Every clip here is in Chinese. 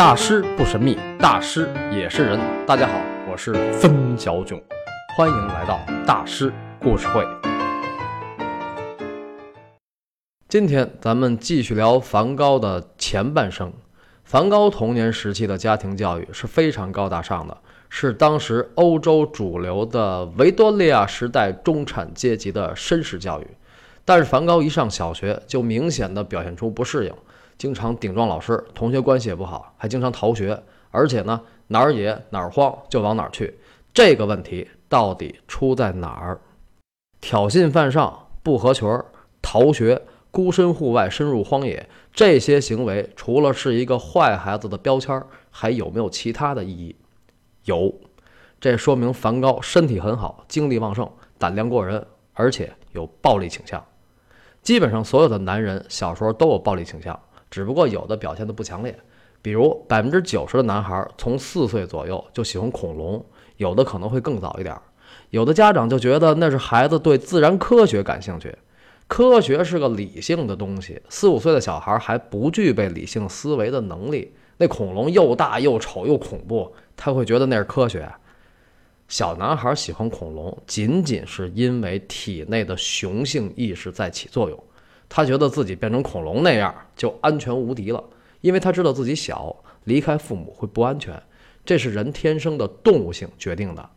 大师不神秘，大师也是人。大家好，我是分小囧，欢迎来到大师故事会。今天咱们继续聊梵高的前半生。梵高童年时期的家庭教育是非常高大上的，是当时欧洲主流的维多利亚时代中产阶级的绅士教育。但是梵高一上小学就明显的表现出不适应。经常顶撞老师，同学关系也不好，还经常逃学，而且呢哪儿野哪儿荒就往哪儿去。这个问题到底出在哪儿？挑衅犯上、不合群、逃学、孤身户外深入荒野，这些行为除了是一个坏孩子的标签，还有没有其他的意义？有，这说明梵高身体很好，精力旺盛，胆量过人，而且有暴力倾向。基本上所有的男人小时候都有暴力倾向。只不过有的表现的不强烈，比如百分之九十的男孩从四岁左右就喜欢恐龙，有的可能会更早一点。有的家长就觉得那是孩子对自然科学感兴趣，科学是个理性的东西，四五岁的小孩还不具备理性思维的能力。那恐龙又大又丑又恐怖，他会觉得那是科学。小男孩喜欢恐龙，仅仅是因为体内的雄性意识在起作用。他觉得自己变成恐龙那样就安全无敌了，因为他知道自己小，离开父母会不安全，这是人天生的动物性决定的。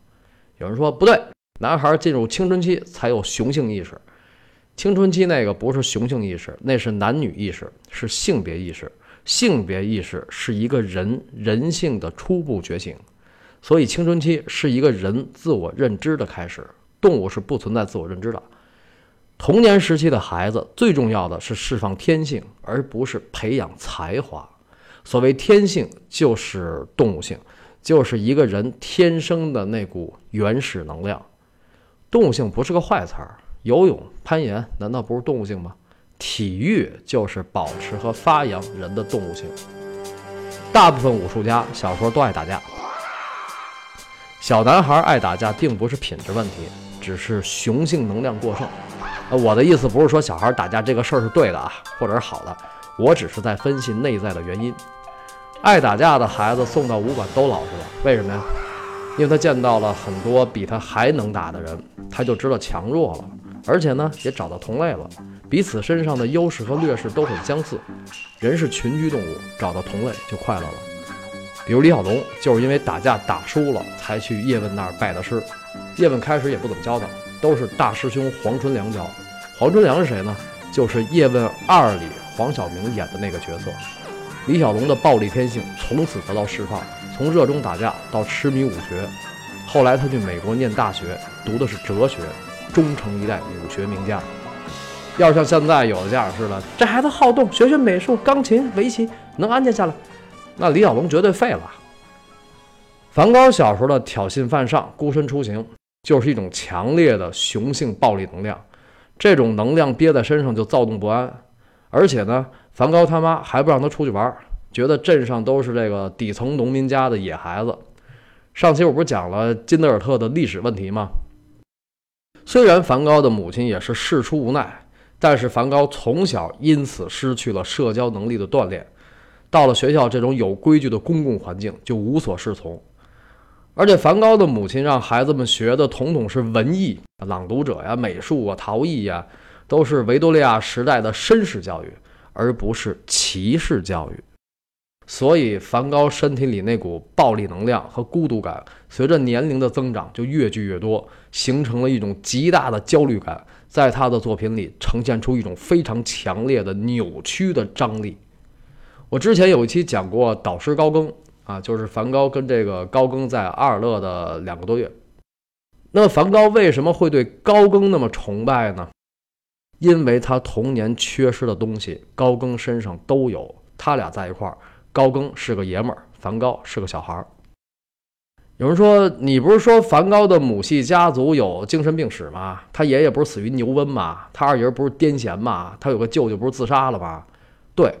有人说不对，男孩进入青春期才有雄性意识，青春期那个不是雄性意识，那是男女意识，是性别意识。性别意识是一个人人性的初步觉醒，所以青春期是一个人自我认知的开始。动物是不存在自我认知的。童年时期的孩子最重要的是释放天性，而不是培养才华。所谓天性，就是动物性，就是一个人天生的那股原始能量。动物性不是个坏词儿，游泳、攀岩难道不是动物性吗？体育就是保持和发扬人的动物性。大部分武术家小时候都爱打架，小男孩爱打架并不是品质问题，只是雄性能量过剩。我的意思不是说小孩打架这个事儿是对的啊，或者是好的，我只是在分析内在的原因。爱打架的孩子送到武馆都老实了，为什么呀？因为他见到了很多比他还能打的人，他就知道强弱了，而且呢，也找到同类了，彼此身上的优势和劣势都很相似。人是群居动物，找到同类就快乐了。比如李小龙就是因为打架打输了，才去叶问那儿拜的师。叶问开始也不怎么教他。都是大师兄黄春良教，黄春良是谁呢？就是《叶问二》里黄晓明演的那个角色。李小龙的暴力天性从此得到释放，从热衷打架到痴迷武学。后来他去美国念大学，读的是哲学，终成一代武学名家。要是像现在有的家长似的，这孩子好动，学学美术、钢琴、围棋，能安静下来，那李小龙绝对废了。梵高小时候的挑衅犯上，孤身出行。就是一种强烈的雄性暴力能量，这种能量憋在身上就躁动不安，而且呢，梵高他妈还不让他出去玩，觉得镇上都是这个底层农民家的野孩子。上期我不是讲了金德尔特的历史问题吗？虽然梵高的母亲也是事出无奈，但是梵高从小因此失去了社交能力的锻炼，到了学校这种有规矩的公共环境就无所适从。而且梵高的母亲让孩子们学的统统是文艺、朗读者呀、美术啊、陶艺呀，都是维多利亚时代的绅士教育，而不是骑士教育。所以，梵高身体里那股暴力能量和孤独感，随着年龄的增长就越聚越多，形成了一种极大的焦虑感，在他的作品里呈现出一种非常强烈的扭曲的张力。我之前有一期讲过导师高更。啊，就是梵高跟这个高更在阿尔勒的两个多月。那梵高为什么会对高更那么崇拜呢？因为他童年缺失的东西，高更身上都有。他俩在一块儿，高更是个爷们儿，梵高是个小孩儿。有人说，你不是说梵高的母系家族有精神病史吗？他爷爷不是死于牛瘟吗？他二爷不是癫痫吗？他有个舅舅不是自杀了吗？对，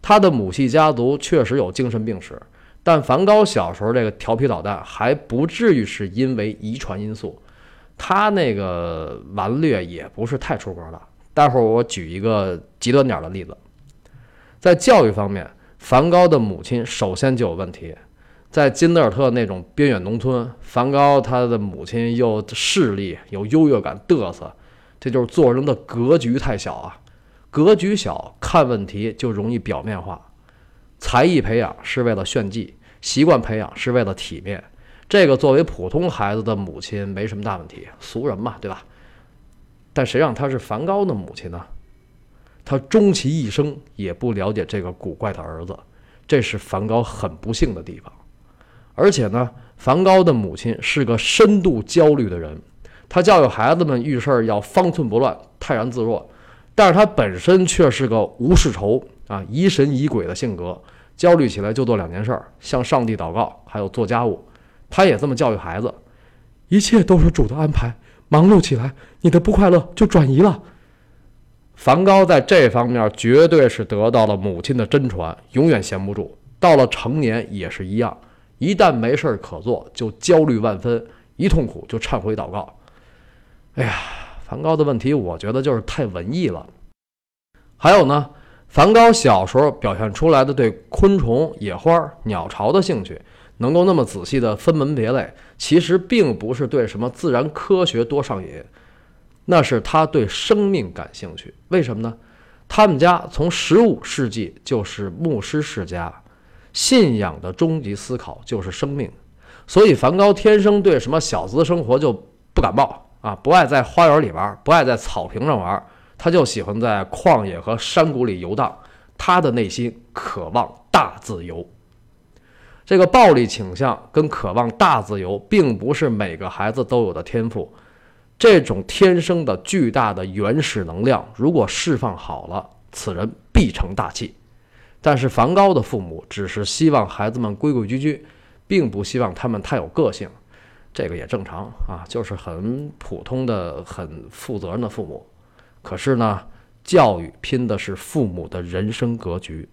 他的母系家族确实有精神病史。但梵高小时候这个调皮捣蛋还不至于是因为遗传因素，他那个顽劣也不是太出格的。待会儿我举一个极端点的例子，在教育方面，梵高的母亲首先就有问题。在金德尔特那种边远农村，梵高他的母亲又势利、有优越感、嘚瑟，这就是做人的格局太小啊！格局小，看问题就容易表面化。才艺培养是为了炫技，习惯培养是为了体面。这个作为普通孩子的母亲没什么大问题，俗人嘛，对吧？但谁让她是梵高的母亲呢？他终其一生也不了解这个古怪的儿子，这是梵高很不幸的地方。而且呢，梵高的母亲是个深度焦虑的人，他教育孩子们遇事儿要方寸不乱、泰然自若，但是他本身却是个无事愁啊、疑神疑鬼的性格，焦虑起来就做两件事儿：向上帝祷告，还有做家务。他也这么教育孩子，一切都是主的安排，忙碌起来，你的不快乐就转移了。梵高在这方面绝对是得到了母亲的真传，永远闲不住。到了成年也是一样。一旦没事儿可做，就焦虑万分；一痛苦就忏悔祷告。哎呀，梵高的问题，我觉得就是太文艺了。还有呢，梵高小时候表现出来的对昆虫、野花、鸟巢的兴趣，能够那么仔细的分门别类，其实并不是对什么自然科学多上瘾，那是他对生命感兴趣。为什么呢？他们家从十五世纪就是牧师世家。信仰的终极思考就是生命，所以梵高天生对什么小资生活就不感冒啊，不爱在花园里玩，不爱在草坪上玩，他就喜欢在旷野和山谷里游荡。他的内心渴望大自由。这个暴力倾向跟渴望大自由，并不是每个孩子都有的天赋。这种天生的巨大的原始能量，如果释放好了，此人必成大器。但是梵高的父母只是希望孩子们规规矩矩，并不希望他们太有个性，这个也正常啊，就是很普通的、很负责任的父母。可是呢，教育拼的是父母的人生格局。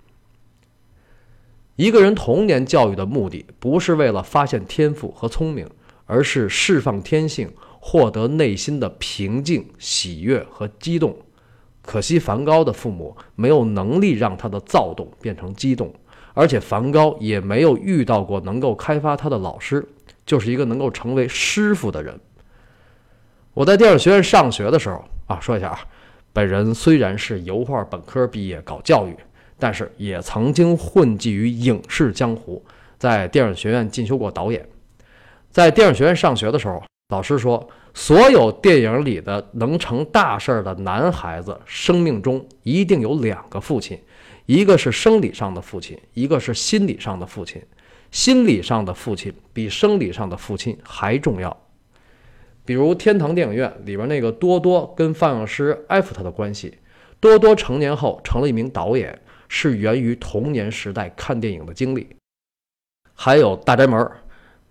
一个人童年教育的目的，不是为了发现天赋和聪明，而是释放天性，获得内心的平静、喜悦和激动。可惜梵高的父母没有能力让他的躁动变成激动，而且梵高也没有遇到过能够开发他的老师，就是一个能够成为师傅的人。我在电影学院上学的时候啊，说一下啊，本人虽然是油画本科毕业搞教育，但是也曾经混迹于影视江湖，在电影学院进修过导演。在电影学院上学的时候，老师说。所有电影里的能成大事儿的男孩子，生命中一定有两个父亲，一个是生理上的父亲，一个是心理上的父亲。心理上的父亲比生理上的父亲还重要。比如天堂电影院里边那个多多跟放映师艾弗特的关系，多多成年后成了一名导演，是源于童年时代看电影的经历。还有大宅门，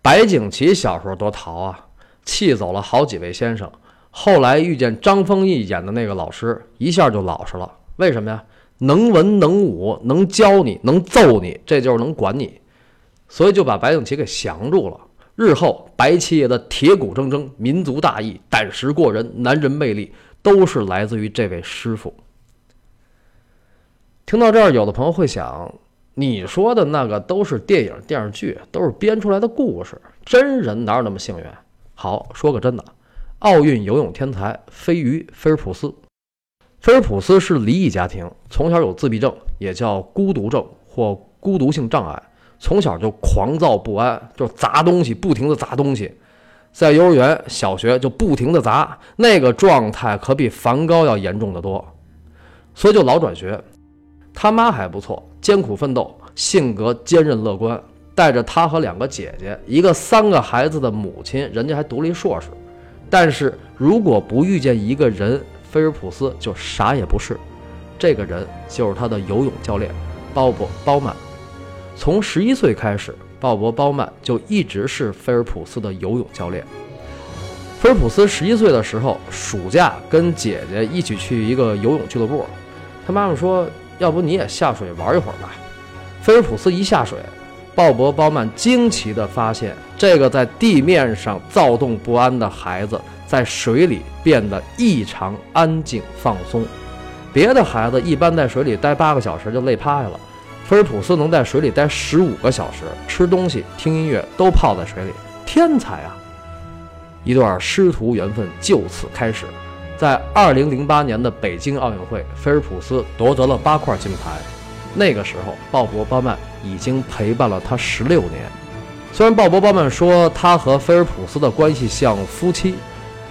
白景琦小时候多淘啊。气走了好几位先生，后来遇见张丰毅演的那个老师，一下就老实了。为什么呀？能文能武，能教你，能揍你，这就是能管你。所以就把白景琦给降住了。日后白七爷的铁骨铮铮、民族大义、胆识过人、男人魅力，都是来自于这位师傅。听到这儿，有的朋友会想：你说的那个都是电影电视剧，都是编出来的故事，真人哪有那么幸运？好，说个真的，奥运游泳天才飞鱼菲尔普斯。菲尔普斯是离异家庭，从小有自闭症，也叫孤独症或孤独性障碍。从小就狂躁不安，就砸东西，不停的砸东西。在幼儿园、小学就不停的砸，那个状态可比梵高要严重的多，所以就老转学。他妈还不错，艰苦奋斗，性格坚韧乐观。带着他和两个姐姐，一个三个孩子的母亲，人家还读了一硕士。但是如果不遇见一个人，菲尔普斯就啥也不是。这个人就是他的游泳教练鲍勃·鲍曼。从十一岁开始，鲍勃·包曼就一直是菲尔普斯的游泳教练。菲尔普斯十一岁的时候，暑假跟姐姐一起去一个游泳俱乐部，他妈妈说：“要不你也下水玩一会儿吧。”菲尔普斯一下水。鲍勃·包曼惊奇地发现，这个在地面上躁动不安的孩子，在水里变得异常安静放松。别的孩子一般在水里待八个小时就累趴下了，菲尔普斯能在水里待十五个小时，吃东西、听音乐都泡在水里，天才啊！一段师徒缘分就此开始。在2008年的北京奥运会，菲尔普斯夺得了八块金牌。那个时候，鲍勃·巴曼已经陪伴了他十六年。虽然鲍勃·巴曼说他和菲尔普斯的关系像夫妻，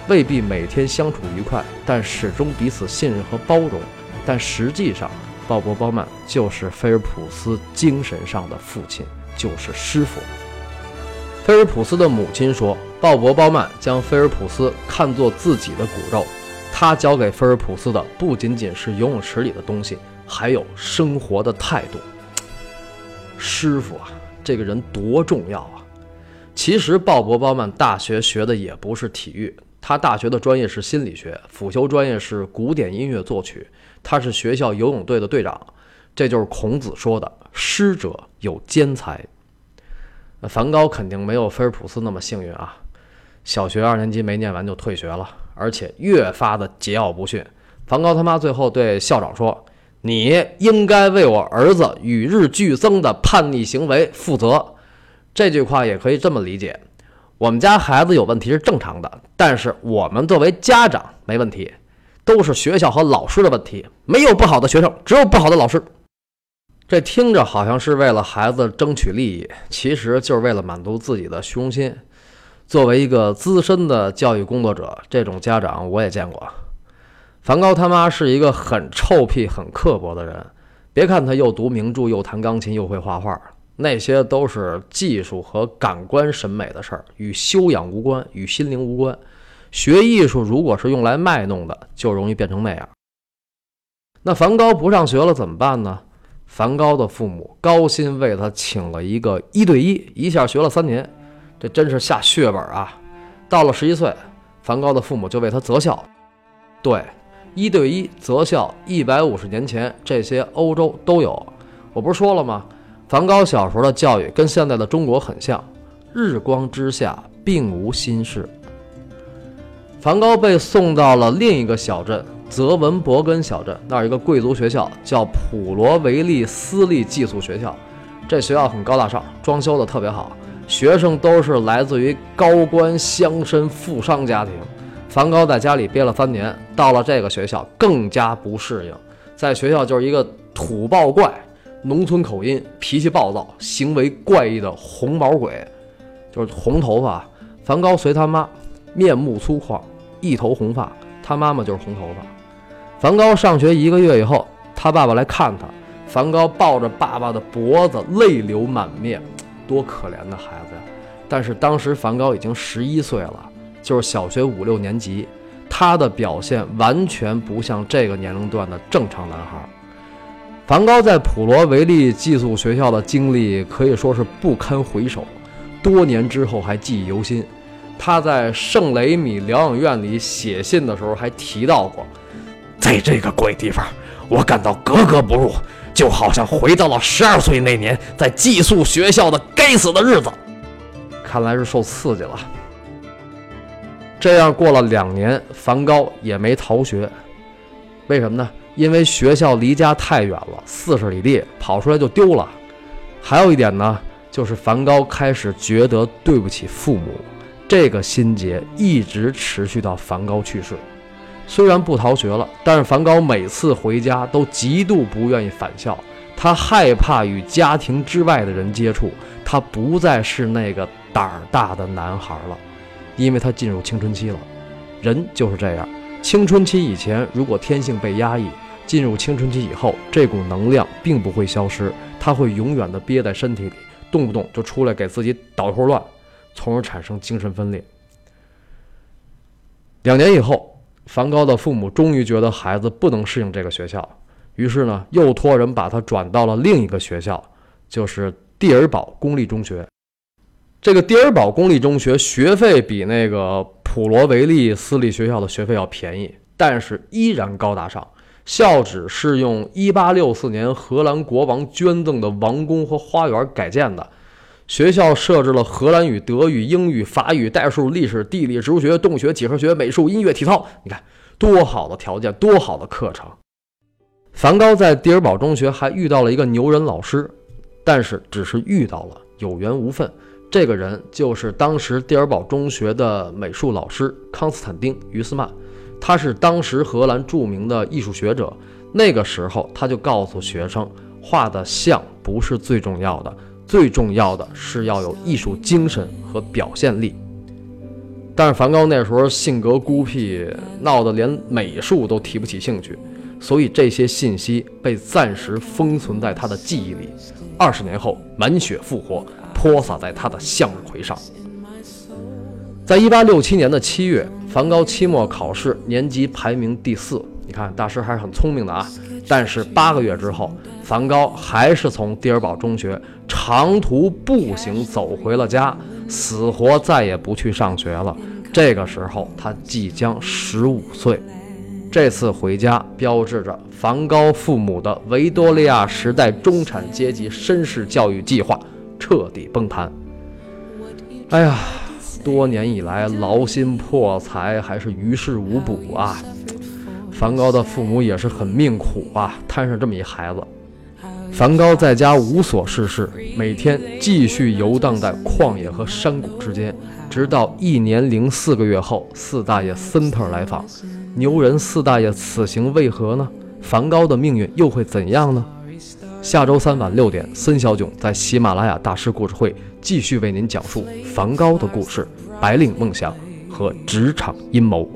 未必每天相处愉快，但始终彼此信任和包容。但实际上，鲍勃·鲍曼就是菲尔普斯精神上的父亲，就是师傅。菲尔普斯的母亲说：“鲍勃·鲍曼将菲尔普斯看作自己的骨肉。”他教给菲尔普斯的不仅仅是游泳池里的东西，还有生活的态度。师傅啊，这个人多重要啊！其实鲍勃·鲍曼大学学的也不是体育，他大学的专业是心理学，辅修专业是古典音乐作曲。他是学校游泳队的队长，这就是孔子说的“师者，有兼才”。梵高肯定没有菲尔普斯那么幸运啊，小学二年级没念完就退学了。而且越发的桀骜不驯。梵高他妈最后对校长说：“你应该为我儿子与日俱增的叛逆行为负责。”这句话也可以这么理解：我们家孩子有问题是正常的，但是我们作为家长没问题，都是学校和老师的问题。没有不好的学生，只有不好的老师。这听着好像是为了孩子争取利益，其实就是为了满足自己的虚荣心。作为一个资深的教育工作者，这种家长我也见过。梵高他妈是一个很臭屁、很刻薄的人。别看他又读名著，又弹钢琴，又会画画，那些都是技术和感官审美的事儿，与修养无关，与心灵无关。学艺术如果是用来卖弄的，就容易变成那样。那梵高不上学了怎么办呢？梵高的父母高薪为他请了一个一对一，一下学了三年。这真是下血本啊！到了十一岁，梵高的父母就为他择校。对，一对一择校，一百五十年前这些欧洲都有。我不是说了吗？梵高小时候的教育跟现在的中国很像，日光之下并无新事。梵高被送到了另一个小镇——泽文伯根小镇，那儿一个贵族学校叫普罗维利私立寄宿学校。这学校很高大上，装修的特别好。学生都是来自于高官乡绅富商家庭。梵高在家里憋了三年，到了这个学校更加不适应。在学校就是一个土爆怪，农村口音，脾气暴躁，行为怪异的红毛鬼，就是红头发。梵高随他妈，面目粗犷，一头红发，他妈妈就是红头发。梵高上学一个月以后，他爸爸来看他，梵高抱着爸爸的脖子，泪流满面。多可怜的孩子呀！但是当时梵高已经十一岁了，就是小学五六年级，他的表现完全不像这个年龄段的正常男孩。梵高在普罗维利寄宿学校的经历可以说是不堪回首，多年之后还记忆犹新。他在圣雷米疗养院里写信的时候还提到过，在这个鬼地方，我感到格格不入。就好像回到了十二岁那年，在寄宿学校的该死的日子。看来是受刺激了。这样过了两年，梵高也没逃学。为什么呢？因为学校离家太远了，四十里地，跑出来就丢了。还有一点呢，就是梵高开始觉得对不起父母，这个心结一直持续到梵高去世。虽然不逃学了，但是梵高每次回家都极度不愿意返校，他害怕与家庭之外的人接触，他不再是那个胆儿大的男孩了，因为他进入青春期了。人就是这样，青春期以前如果天性被压抑，进入青春期以后，这股能量并不会消失，它会永远的憋在身体里，动不动就出来给自己捣一会儿乱，从而产生精神分裂。两年以后。梵高的父母终于觉得孩子不能适应这个学校，于是呢，又托人把他转到了另一个学校，就是蒂尔堡公立中学。这个蒂尔堡公立中学学费比那个普罗维利私立学校的学费要便宜，但是依然高大上。校址是用1864年荷兰国王捐赠的王宫和花园改建的。学校设置了荷兰语、德语、英语、法语、代数、历史、地理、植物学、动物学、几何学、美术、音乐、体操，你看多好的条件，多好的课程。梵高在蒂尔堡中学还遇到了一个牛人老师，但是只是遇到了，有缘无分。这个人就是当时蒂尔堡中学的美术老师康斯坦丁·于斯曼，他是当时荷兰著名的艺术学者。那个时候，他就告诉学生，画的像不是最重要的，最重要的是要有艺术精神和表现力。但是梵高那时候性格孤僻，闹得连美术都提不起兴趣，所以这些信息被暂时封存在他的记忆里。二十年后，满血复活。泼洒在他的向日葵上。在一八六七年的七月，梵高期末考试年级排名第四。你看，大师还是很聪明的啊。但是八个月之后，梵高还是从蒂尔堡中学长途步行走回了家，死活再也不去上学了。这个时候，他即将十五岁。这次回家，标志着梵高父母的维多利亚时代中产阶级绅士教育计划。彻底崩盘。哎呀，多年以来劳心破财，还是于事无补啊！梵高的父母也是很命苦啊，摊上这么一孩子。梵高在家无所事事，每天继续游荡在旷野和山谷之间，直到一年零四个月后，四大爷森特来访。牛人四大爷此行为何呢？梵高的命运又会怎样呢？下周三晚六点，森小囧在喜马拉雅大师故事会继续为您讲述梵高的故事、白领梦想和职场阴谋。